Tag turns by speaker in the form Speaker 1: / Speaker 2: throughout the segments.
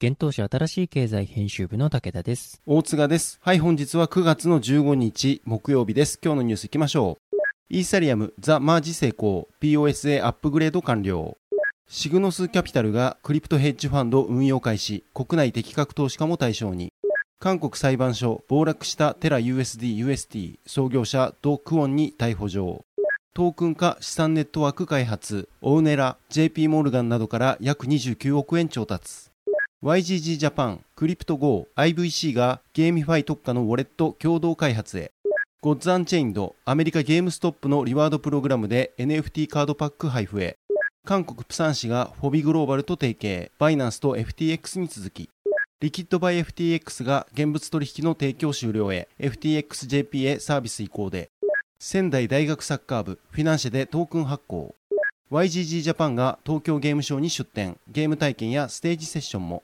Speaker 1: 現当社新しい経済編集部の武田です。
Speaker 2: 大塚です。はい、本日は9月の15日木曜日です。今日のニュース行きましょう。イーサリアムザ・マージ成功 POSA アップグレード完了。シグノスキャピタルがクリプトヘッジファンド運用開始、国内的確投資家も対象に。韓国裁判所暴落したテラ USD UST 創業者ド・クオンに逮捕状。トークン化資産ネットワーク開発、オウネラ、JP モルガンなどから約29億円調達。YGG ジャパン、クリプト GO、IVC がゲーミファイ特化のウォレット共同開発へ。ゴッズアンチェインド、アメリカゲームストップのリワードプログラムで NFT カードパック配布へ。韓国プサン市がフォビグローバルと提携、バイナンスと FTX に続き。リキッドバイ FTX が現物取引の提供終了へ、FTXJP へサービス移行で。仙台大学サッカー部、フィナンシェでトークン発行。YGG ジャパンが東京ゲームショウに出展、ゲーム体験やステージセッションも。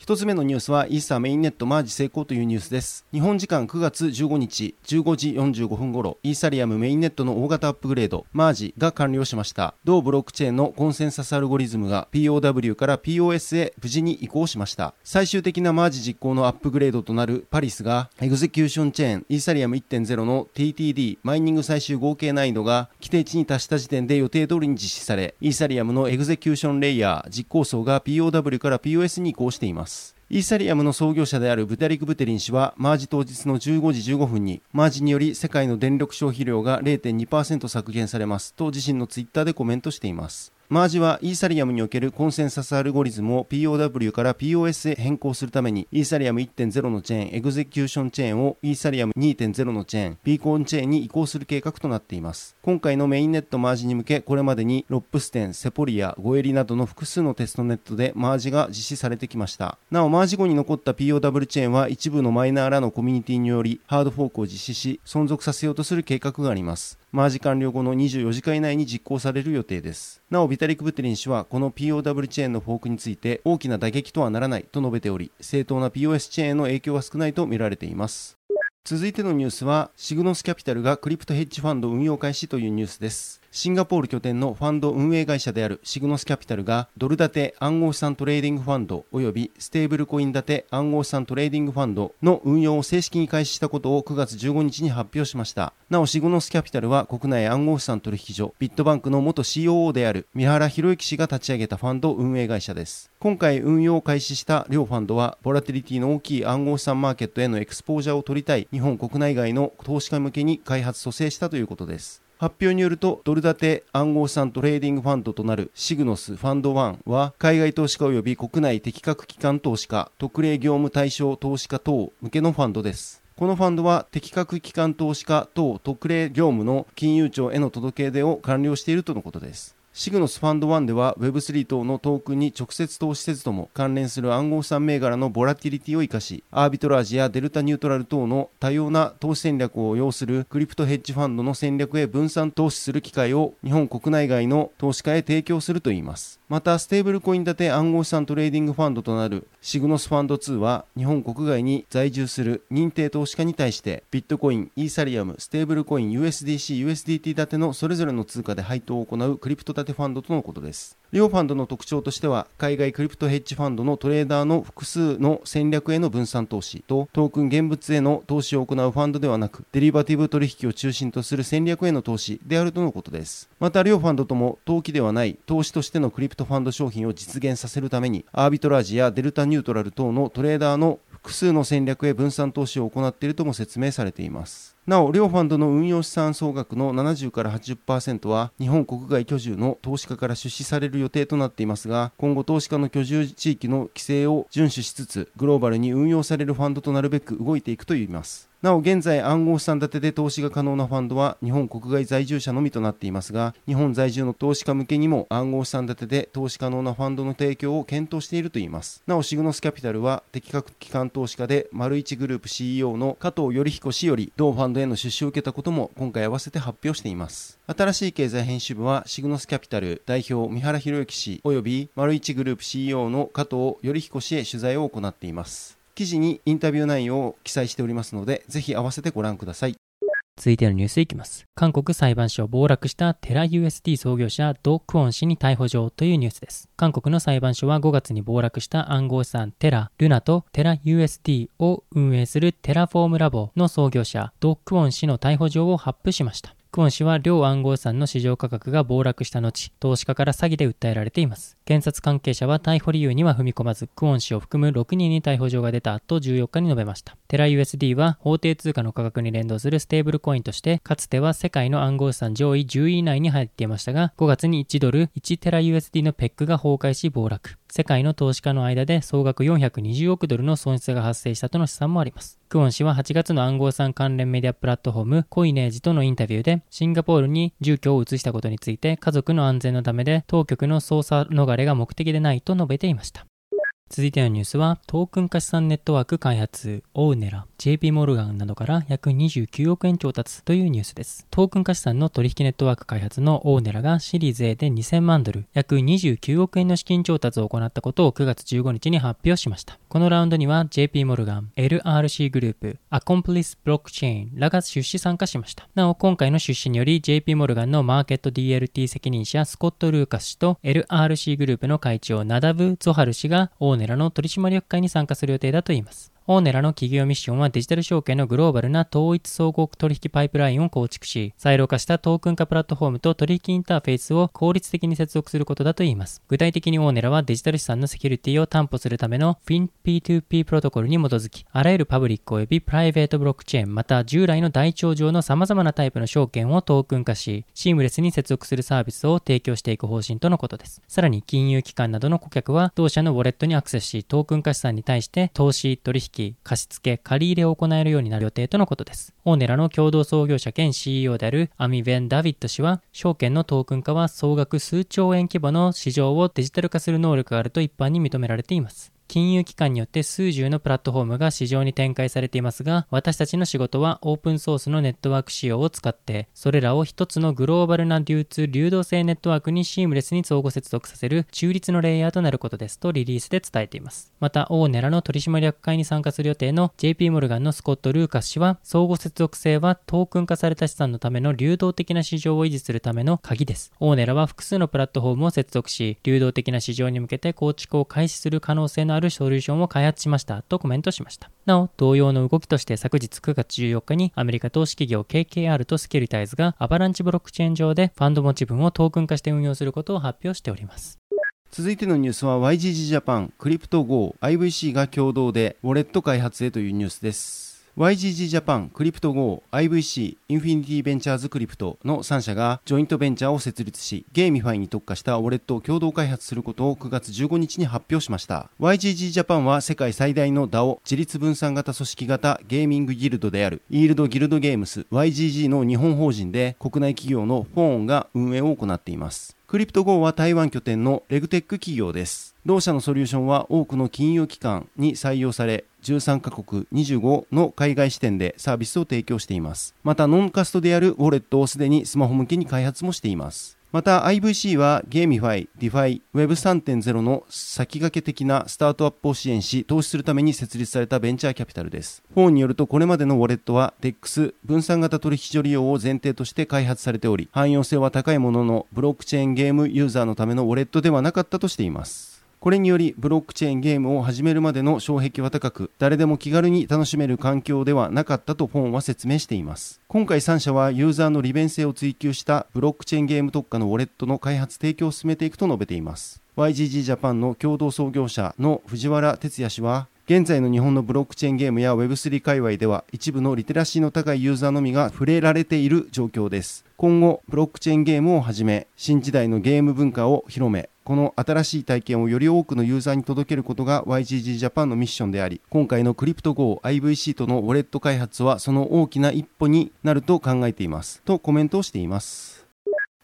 Speaker 2: 一つ目のニュースはイーサーメインネットマージ成功というニュースです。日本時間9月15日15時45分頃、イーサリアムメインネットの大型アップグレード、マージが完了しました。同ブロックチェーンのコンセンサスアルゴリズムが POW から POS へ無事に移行しました。最終的なマージ実行のアップグレードとなるパリスが、 execution chain イーサリアム1.0の TTD マイニング最終合計難易度が規定値に達した時点で予定通りに実施され、イーサリアムの execution layer 実行層が POW から POS に移行しています。イーサリアムの創業者であるブテリク・ブテリン氏は、マージ当日の15時15分に、マージにより世界の電力消費量が0.2%削減されますと自身のツイッターでコメントしています。マージはイーサリアムにおけるコンセンサスアルゴリズムを POW から POS へ変更するために、イーサリアム1.0のチェーン、エグゼキューションチェーンをイーサリアム2.0のチェーン、ビーコンチェーンに移行する計画となっています。今回のメインネットマージに向け、これまでにロップステン、セポリア、ゴエリなどの複数のテストネットでマージが実施されてきました。なお、マージ後に残った POW チェーンは一部のマイナーらのコミュニティによりハードフォークを実施し、存続させようとする計画があります。マージ完了後の24時間以内に実行される予定です。なお、ビタリック・ブテリン氏はこの POW チェーンのフォークについて大きな打撃とはならないと述べており、正当な POS チェーンへの影響は少ないと見られています。続いてのニュースは、シグノスキャピタルがクリプトヘッジファンド運用開始というニュースです。シンガポール拠点のファンド運営会社であるシグノスキャピタルがドル建て暗号資産トレーディングファンド及びステーブルコイン建て暗号資産トレーディングファンドの運用を正式に開始したことを9月15日に発表しました。なおシグノスキャピタルは国内暗号資産取引所ビットバンクの元 COO である三原博之氏が立ち上げたファンド運営会社です。今回運用を開始した両ファンドはボラティリティの大きい暗号資産マーケットへのエクスポージャーを取りたい日本国内外の投資家向けに開発組成したということです。発表によると、ドル建て暗号資産トレーディングファンドとなるシグノスファンド1は、海外投資家及び国内適格機関投資家、特例業務対象投資家等向けのファンドです。このファンドは適格機関投資家等特例業務の金融庁への届け出を完了しているとのことです。シグノスファンド1では Web3 等のトークンに直接投資せずとも関連する暗号資産銘柄のボラティリティを生かし、アービトラージやデルタニュートラル等の多様な投資戦略を要するクリプトヘッジファンドの戦略へ分散投資する機会を日本国内外の投資家へ提供するといいます。また、ステーブルコイン建て暗号資産トレーディングファンドとなるシグノスファンド2は日本国外に在住する認定投資家に対してビットコイン、イーサリアム、ステーブルコイン、USDC、USDT 建てのそれぞれの通貨で配当を行うクリプト建てファンドとのことです。両ファンドの特徴としては海外クリプトヘッジファンドのトレーダーの複数の戦略への分散投資とトークン現物への投資を行うファンドではなくデリバティブ取引を中心とする戦略への投資であるとのことです。また両ファンドとも投機ではない投資としてのクリプトファンド商品を実現させるためにアービトラージやデルタニュートラル等のトレーダーの複数の戦略へ分散投資を行っているとも説明されていますなお、両ファンドの運用資産総額の70から80%は日本国外居住の投資家から出資される予定となっていますが、今後投資家の居住地域の規制を遵守しつつ、グローバルに運用されるファンドとなるべく動いていくといいます。なお現在暗号資産建てで投資が可能なファンドは日本国外在住者のみとなっていますが日本在住の投資家向けにも暗号資産建てで投資可能なファンドの提供を検討しているといいます。なおシグノスキャピタルは適格機関投資家で丸一グループ CEO の加藤頼彦氏より同ファンドへの出資を受けたことも今回合わせて発表しています。新しい経済編集部はシグノスキャピタル代表三原博之氏及び丸一グループ CEO の加藤頼彦氏へ取材を行っています。記事にインタビュー内容を記載しておりますので、ぜひ合わせてご覧ください。
Speaker 1: 続いてのニュースいきます。韓国裁判所を暴落したテラ USD 創業者ド・クオン氏に逮捕状というニュースです。韓国の裁判所は5月に暴落した暗号資産テラ、ルナとテラ USD を運営するテラフォームラボの創業者ド・クオン氏の逮捕状を発布しました。クオン氏は両暗号資産の市場価格が暴落した後、投資家から詐欺で訴えられています。検察関係者は逮捕理由には踏み込まず、クオン氏を含む6人に逮捕状が出たと14日に述べました。テラ USD は法定通貨の価格に連動するステーブルコインとして、かつては世界の暗号資産上位10位以内に入っていましたが、5月に1ドル1テラ USD のペッグが崩壊し暴落。世界の投資家の間で総額420億ドルの損失が発生したとの試算もあります。クオン氏は8月の暗号資産関連メディアプラットフォームコイネージとのインタビューでシンガポールに住居を移したことについて家族の安全のためで当局の捜査逃れが目的でないと述べていました。続いてのニュースは、トークン化資産ネットワーク開発、オーネラ、JP モルガンなどから約29億円調達というニュースです。トークン化資産の取引ネットワーク開発のオーネラがシリーズ A で2000万ドル、約29億円の資金調達を行ったことを9月15日に発表しました。このラウンドには JP モルガン、LRC グループ、アコンプリスブロックチェーンらが出資参加しました。なお、今回の出資により JP モルガンのマーケット DLT 責任者スコット・ルーカス氏と LRC グループの会長ナダブ・ゾハル氏がオーネラの取締役会に参加する予定だといいます。オーネラの企業ミッションはデジタル証券のグローバルな統一総合取引パイプラインを構築し、サイロ化したトークン化プラットフォームと取引インターフェースを効率的に接続することだといいます。具体的にオーネラはデジタル資産のセキュリティを担保するための FinP2P プロトコルに基づき、あらゆるパブリック及びプライベートブロックチェーン、また従来の台帳上の様々なタイプの証券をトークン化し、シームレスに接続するサービスを提供していく方針とのことです。さらに金融機関などの顧客は同社のウォレットにアクセスし、トークン化資産に対して投資、取引、貸付、借り入れを行えるようになる予定とのことです。オーネラの共同創業者兼 CEO であるアミ・ベン・ダビッド氏は、証券のトークン化は総額数兆円規模の市場をデジタル化する能力があると一般に認められています。金融機関によって数十のプラットフォームが市場に展開されていますが、私たちの仕事はオープンソースのネットワーク仕様を使って、それらを一つのグローバルな流通流動性ネットワークにシームレスに相互接続させる中立のレイヤーとなることですとリリースで伝えています。また、オーネラの取締役会に参加する予定の JP モルガンのスコット・ルーカス氏は、相互接続性はトークン化された資産のための流動的な市場を維持するための鍵です。オーネラは複数のプラットフォームを接続し、流動的な市場に向けて構築を開始する可能性のあるソリューションを開発しましたとコメントしました。なお、同様の動きとして昨日9月14日にアメリカ投資企業 KKR とセキュリタイズがアバランチブロックチェーン上でファンド持ち分をトークン化して運用することを発表しております。
Speaker 2: 続いてのニュースは YGG ジャパン、クリプト GO、IVC が共同でウォレット開発へというニュースです。YGG ジャパン、クリプト GO、IVC、インフィニティベンチャーズクリプトの3社がジョイントベンチャーを設立し、ゲーミファイに特化したウォレットを共同開発することを9月15日に発表しました。YGG ジャパンは世界最大の DAO、自律分散型組織型ゲーミングギルドであるイールドギルドゲームス YGG の日本法人で国内企業のフォーンが運営を行っています。クリプト GO は台湾拠点のレグテック企業です。同社のソリューションは多くの金融機関に採用され、13カ国25の海外支店でサービスを提供しています。また、ノンカストディアルウォレットをすでにスマホ向けに開発もしています。また IVC はゲーミファイ、ディファイ、Web3.0 の先駆け的なスタートアップを支援し、投資するために設立されたベンチャーキャピタルです。本によるとこれまでのウォレットは DEX 分散型取引所利用を前提として開発されており、汎用性は高いもののブロックチェーンゲームユーザーのためのウォレットではなかったとしています。これによりブロックチェーンゲームを始めるまでの障壁は高く、誰でも気軽に楽しめる環境ではなかったとフォンは説明しています。今回3社はユーザーの利便性を追求したブロックチェーンゲーム特化のウォレットの開発提供を進めていくと述べています。YGG ジャパンの共同創業者の藤原哲也氏は、現在の日本のブロックチェーンゲームや Web3 界隈では一部のリテラシーの高いユーザーのみが触れられている状況です。今後、ブロックチェーンゲームをはじめ、新時代のゲーム文化を広め、この新しい体験をより多くのユーザーに届けることが YGG ジャパンのミッションであり、今回のクリプト GO IVC とのウォレット開発はその大きな一歩になると考えています。とコメントをしています。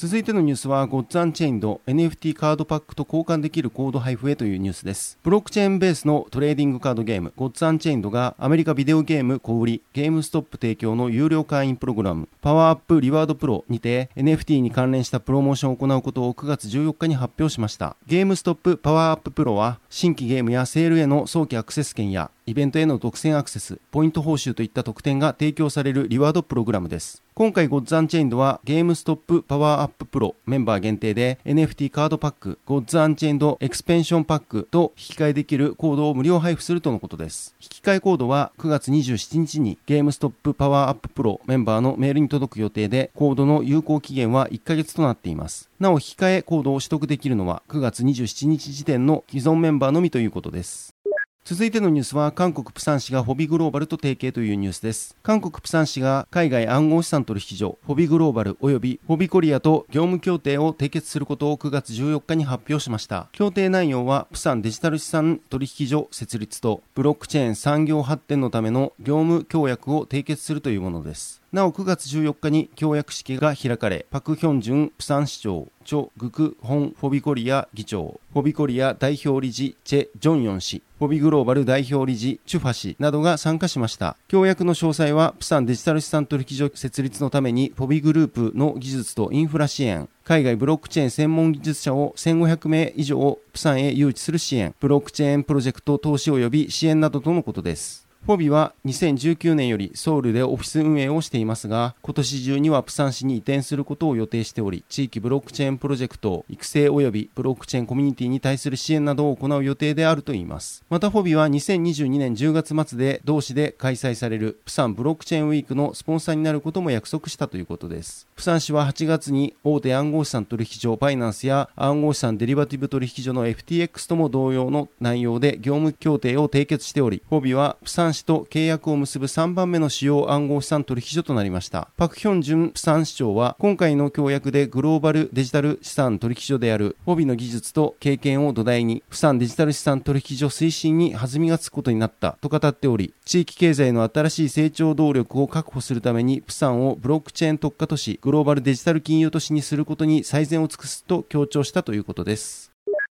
Speaker 2: 続いてのニュースは、ゴッズアンチェインド NFT カードパックと交換できるコード配布へというニュースです。ブロックチェーンベースのトレーディングカードゲーム、ゴッズアンチェインドがアメリカビデオゲーム小売り、ゲームストップ提供の有料会員プログラム、パワーアップリワードプロにて NFT に関連したプロモーションを行うことを9月14日に発表しました。ゲームストップパワーアッププロは、新規ゲームやセールへの早期アクセス権やイベントへの独占アクセス、ポイント報酬といった特典が提供されるリワードプログラムです。今回ゴッズアンチェインドはゲームストップパワーアッププロメンバー限定で NFT カードパック、ゴッズアンチェインドエクスペンションパックと引き換えできるコードを無料配布するとのことです。引き換えコードは9月27日にゲームストップパワーアッププロメンバーのメールに届く予定でコードの有効期限は1ヶ月となっています。なお引き換えコードを取得できるのは9月27日時点の既存メンバーのみということです。続いてのニュースは韓国プサン市がホビグローバルと提携というニュースです。韓国プサン市が海外暗号資産取引所ホビグローバル及びホビコリアと業務協定を締結することを9月14日に発表しました。協定内容はプサンデジタル資産取引所設立とブロックチェーン産業発展のための業務協約を締結するというものです。なお9月14日に協約式が開かれ、パク・ヒョンジュン、プサン市長、チョ・グク・ホン・フォビコリア議長、フォビコリア代表理事、チェ・ジョンヨン氏、フォビグローバル代表理事、チュファ氏などが参加しました。協約の詳細は、プサンデジタル資産取引所設立のために、フォビグループの技術とインフラ支援、海外ブロックチェーン専門技術者を1500名以上プサンへ誘致する支援、ブロックチェーンプロジェクト投資及び支援などとのことです。フォビは2019年よりソウルでオフィス運営をしていますが、今年中にはプサン市に移転することを予定しており、地域ブロックチェーンプロジェクト育成及びブロックチェーンコミュニティに対する支援などを行う予定であるといいます。またフォビは2022年10月末で同市で開催されるプサンブロックチェーンウィークのスポンサーになることも約束したということです。プサン市は8月に大手暗号資産取引所バイナンスや暗号資産デリバティブ取引所の FTX とも同様の内容で業務協定を締結しており、フォビはプサン市と契約を結ぶ3番目の主要暗号資産取引所となりました。パクヒョンジュンプサン市長は、今回の協約でグローバルデジタル資産取引所であるフォビの技術と経験を土台に、プサンデジタル資産取引所推進に弾みがつくことになったと語っており、地域経済の新しい成長動力を確保するために、プサンをブロックチェーン特化都市、グローバルデジタル金融都市にすることに最善を尽くすと強調したということです。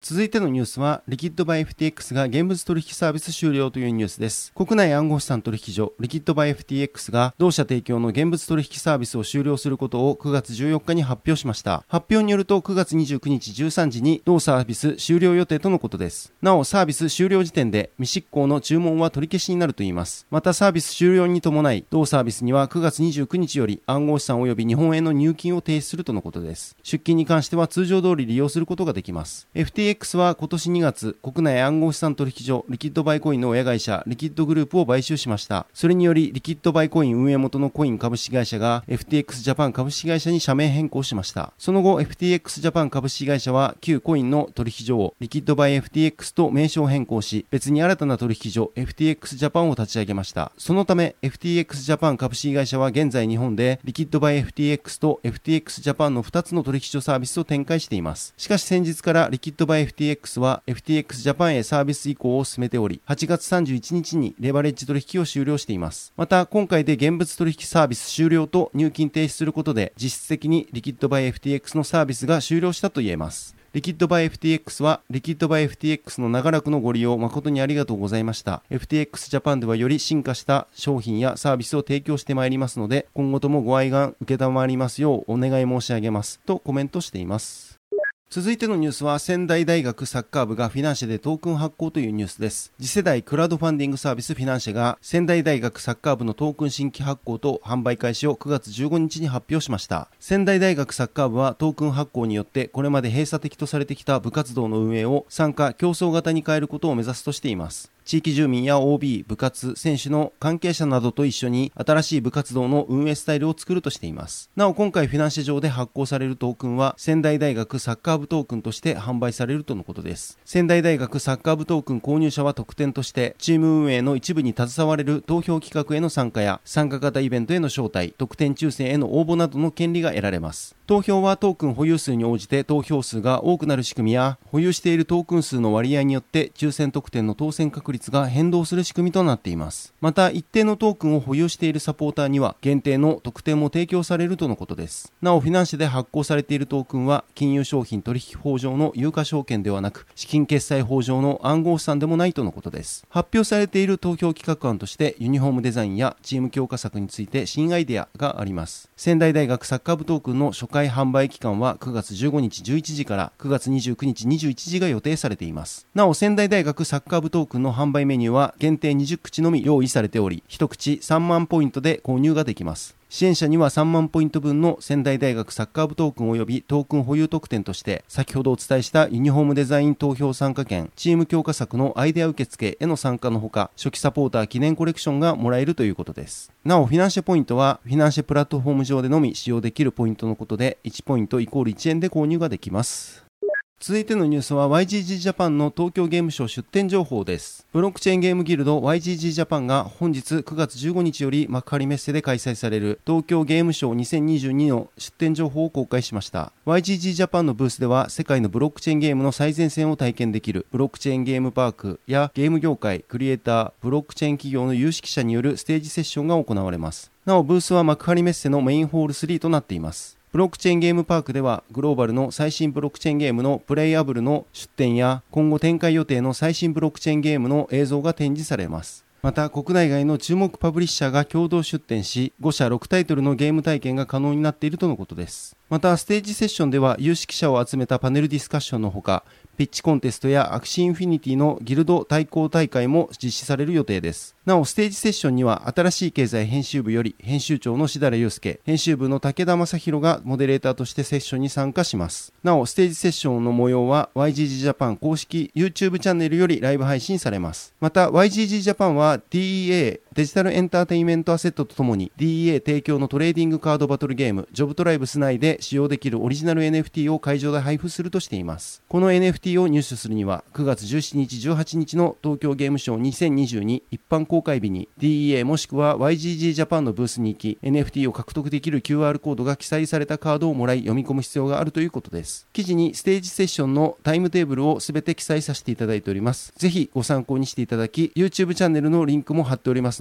Speaker 2: 続いてのニュースは、リキッドバイ FTX が現物取引サービス終了というニュースです。国内暗号資産取引所、リキッドバイ FTX が同社提供の現物取引サービスを終了することを9月14日に発表しました。発表によると9月29日13時に同サービス終了予定とのことです。なお、サービス終了時点で未執行の注文は取り消しになるといいます。また、サービス終了に伴い、同サービスには9月29日より暗号資産及び日本円の入金を停止するとのことです。出金に関しては通常通り利用することができます。FTX FTX は今年2月、国内暗号資産取引所、リキッドバイコインの親会社、リキッドグループを買収しました。それにより、リキッドバイコイン運営元のコイン株式会社が FTX ジャパン株式会社に社名変更しました。その後、FTX ジャパン株式会社は、旧コインの取引所を Liquid by FTX と名称変更し、別に新たな取引所 FTX ジャパンを立ち上げました。そのため、FTX ジャパン株式会社は現在日本で、リキッドバイ FTX と FTX ジャパンの2つの取引所サービスを展開しています。しかし先日から Liquid by FTX は FTX ジャパンへサービス移行を進めており、8月31日にレバレッジ取引を終了しています。また、今回で現物取引サービス終了と入金停止することで、実質的にリキッドバイ FTX のサービスが終了したと言えます。リキッドバイ FTX は、リキッドバイ FTX の長らくのご利用誠にありがとうございました。FTX ジャパンではより進化した商品やサービスを提供してまいりますので、今後ともご愛願受けたまりますようお願い申し上げます。とコメントしています。続いてのニュースは仙台大学サッカー部がフィナンシェでトークン発行というニュースです。次世代クラウドファンディングサービスフィナンシェが仙台大学サッカー部のトークン新規発行と販売開始を9月15日に発表しました。仙台大学サッカー部はトークン発行によってこれまで閉鎖的とされてきた部活動の運営を参加共創型に変えることを目指すとしています。地域住民や OB、部活、選手の関係者などと一緒に新しい部活動の運営スタイルを作るとしています。なお今回フィナンシェ上で発行されるトークンは仙台大学サッカー部トークンとして販売されるとのことです。仙台大学サッカー部トークン購入者は特典としてチーム運営の一部に携われる投票企画への参加や参加型イベントへの招待、特典抽選への応募などの権利が得られます。投票はトークン保有数に応じて投票数が多くなる仕組みや保有しているトークン数の割合によって抽選特典の当選確率が変動する仕組みとなっています。また一定のトークンを保有しているサポーターには限定の特典も提供されるとのことです。なおフィナンシェで発行されているトークンは金融商品取引法上の有価証券ではなく資金決済法上の暗号資産でもないとのことです。発表されている投票企画案としてユニフォームデザインやチーム強化策について新アイデアがあります。仙台大学サッカー部トークンの初回販売期間は9月15日11時から9月29日21時が予定されています。なお仙台大学サッカー部トークンの販売メニューは限定20口のみ用意されており、1口3万ポイントで購入ができます。支援者には3万ポイント分の仙台大学サッカー部トークン及びトークン保有特典として、先ほどお伝えしたユニフォームデザイン投票参加券、チーム強化策のアイデア受付への参加のほか、初期サポーター記念コレクションがもらえるということです。なお、フィナンシェポイントは、フィナンシェプラットフォーム上でのみ使用できるポイントのことで、1ポイントイコール1円で購入ができます。続いてのニュースは YGG ジャパンの東京ゲームショウ出展情報です。ブロックチェーンゲームギルド YGG ジャパンが本日9月15日より幕張メッセで開催される東京ゲームショウ2022の出展情報を公開しました。YGG ジャパンのブースでは世界のブロックチェーンゲームの最前線を体験できるブロックチェーンゲームパークやゲーム業界、クリエイター、ブロックチェーン企業の有識者によるステージセッションが行われます。なおブースは幕張メッセのメインホール3となっています。ブロックチェーンゲームパークではグローバルの最新ブロックチェーンゲームのプレイアブルの出展や今後展開予定の最新ブロックチェーンゲームの映像が展示されます。また国内外の注目パブリッシャーが共同出展し5社6タイトルのゲーム体験が可能になっているとのことですまたステージセッションでは有識者を集めたパネルディスカッションのほかピッチコンテストや Axie Infinity のギルド対抗大会も実施される予定です。なおステージセッションには新しい経済編集部より編集長のしだらゆうすけ編集部の武田正宏がモデレーターとしてセッションに参加します。なおステージセッションの模様は YGG ジャパン公式 YouTube チャンネルよりライブ配信されます。また YGG ジャパンは DEA デジタルエンターテインメントアセットとともに DEA 提供のトレーディングカードバトルゲーム JobTribes 内で使用できるオリジナル NFT を会場で配布するとしています。この NFT を入手するには9月17日18日の東京ゲームショウ2022一般公開日に DEA もしくは YGG ジャパンのブースに行き NFT を獲得できる QR コードが記載されたカードをもらい読み込む必要があるということです。記事にステージセッションのタイムテーブルをすべて記載させていただいております。ぜひご参考にしていただき YouTube チャンネルのリンクも貼っております